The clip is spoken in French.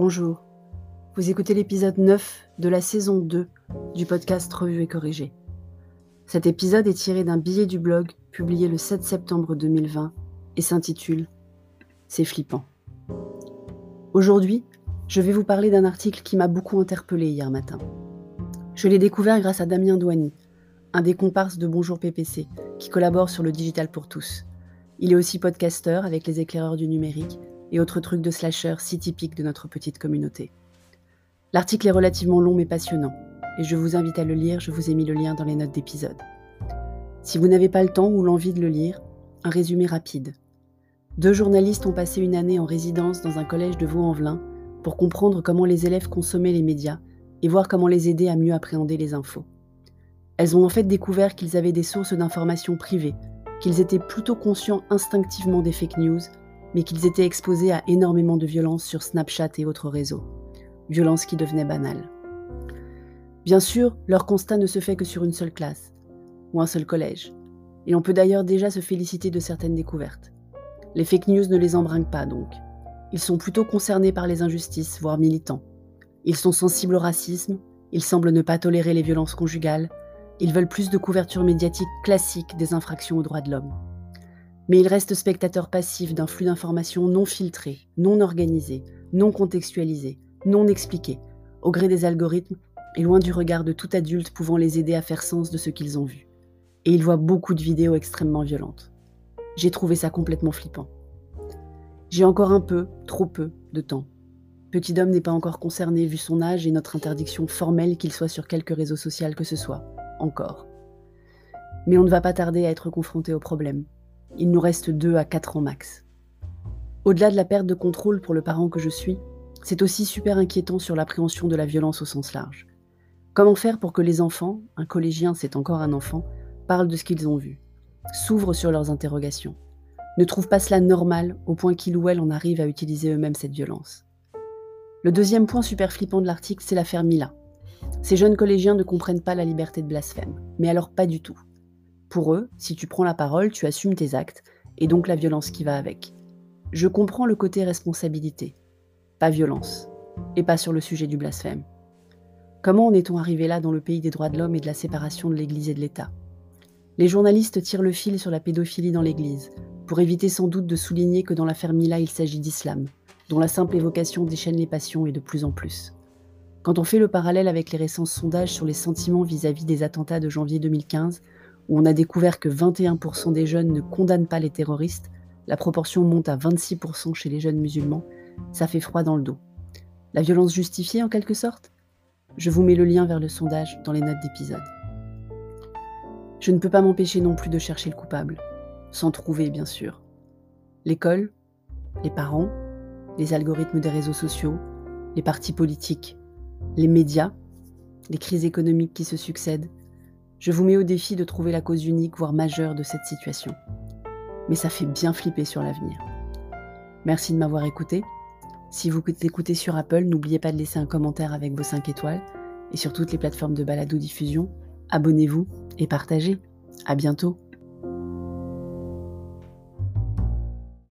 Bonjour. Vous écoutez l'épisode 9 de la saison 2 du podcast Revue et Corrigé. Cet épisode est tiré d'un billet du blog publié le 7 septembre 2020 et s'intitule C'est flippant. Aujourd'hui, je vais vous parler d'un article qui m'a beaucoup interpellé hier matin. Je l'ai découvert grâce à Damien Douany, un des comparses de Bonjour PPC, qui collabore sur le digital pour tous. Il est aussi podcasteur avec les éclaireurs du numérique et autres trucs de slasher si typiques de notre petite communauté. L'article est relativement long mais passionnant, et je vous invite à le lire, je vous ai mis le lien dans les notes d'épisode. Si vous n'avez pas le temps ou l'envie de le lire, un résumé rapide. Deux journalistes ont passé une année en résidence dans un collège de Vaux-en-Velin pour comprendre comment les élèves consommaient les médias et voir comment les aider à mieux appréhender les infos. Elles ont en fait découvert qu'ils avaient des sources d'informations privées, qu'ils étaient plutôt conscients instinctivement des fake news mais qu'ils étaient exposés à énormément de violences sur Snapchat et autres réseaux. Violences qui devenaient banales. Bien sûr, leur constat ne se fait que sur une seule classe, ou un seul collège, et on peut d'ailleurs déjà se féliciter de certaines découvertes. Les fake news ne les embrinquent pas donc. Ils sont plutôt concernés par les injustices, voire militants. Ils sont sensibles au racisme, ils semblent ne pas tolérer les violences conjugales, ils veulent plus de couverture médiatique classique des infractions aux droits de l'homme mais il reste spectateur passif d'un flux d'informations non filtré, non organisé, non contextualisé, non expliqué, au gré des algorithmes et loin du regard de tout adulte pouvant les aider à faire sens de ce qu'ils ont vu. Et il voit beaucoup de vidéos extrêmement violentes. J'ai trouvé ça complètement flippant. J'ai encore un peu, trop peu, de temps. Petit homme n'est pas encore concerné vu son âge et notre interdiction formelle qu'il soit sur quelque réseau social que ce soit. Encore. Mais on ne va pas tarder à être confronté au problème. Il nous reste 2 à 4 ans max. Au-delà de la perte de contrôle pour le parent que je suis, c'est aussi super inquiétant sur l'appréhension de la violence au sens large. Comment faire pour que les enfants, un collégien c'est encore un enfant, parlent de ce qu'ils ont vu, s'ouvrent sur leurs interrogations, ne trouvent pas cela normal au point qu'ils ou elles en arrivent à utiliser eux-mêmes cette violence? Le deuxième point super flippant de l'article, c'est l'affaire Mila. Ces jeunes collégiens ne comprennent pas la liberté de blasphème, mais alors pas du tout. Pour eux, si tu prends la parole, tu assumes tes actes, et donc la violence qui va avec. Je comprends le côté responsabilité, pas violence, et pas sur le sujet du blasphème. Comment en est-on arrivé là dans le pays des droits de l'homme et de la séparation de l'Église et de l'État? Les journalistes tirent le fil sur la pédophilie dans l'Église, pour éviter sans doute de souligner que dans l'affaire Mila, il s'agit d'islam, dont la simple évocation déchaîne les passions et de plus en plus. Quand on fait le parallèle avec les récents sondages sur les sentiments vis-à-vis -vis des attentats de janvier 2015, où on a découvert que 21% des jeunes ne condamnent pas les terroristes, la proportion monte à 26% chez les jeunes musulmans, ça fait froid dans le dos. La violence justifiée en quelque sorte? Je vous mets le lien vers le sondage dans les notes d'épisode. Je ne peux pas m'empêcher non plus de chercher le coupable, sans trouver bien sûr. L'école, les parents, les algorithmes des réseaux sociaux, les partis politiques, les médias, les crises économiques qui se succèdent, je vous mets au défi de trouver la cause unique, voire majeure de cette situation. Mais ça fait bien flipper sur l'avenir. Merci de m'avoir écouté. Si vous écoutez sur Apple, n'oubliez pas de laisser un commentaire avec vos 5 étoiles. Et sur toutes les plateformes de balado-diffusion, abonnez-vous et partagez. À bientôt.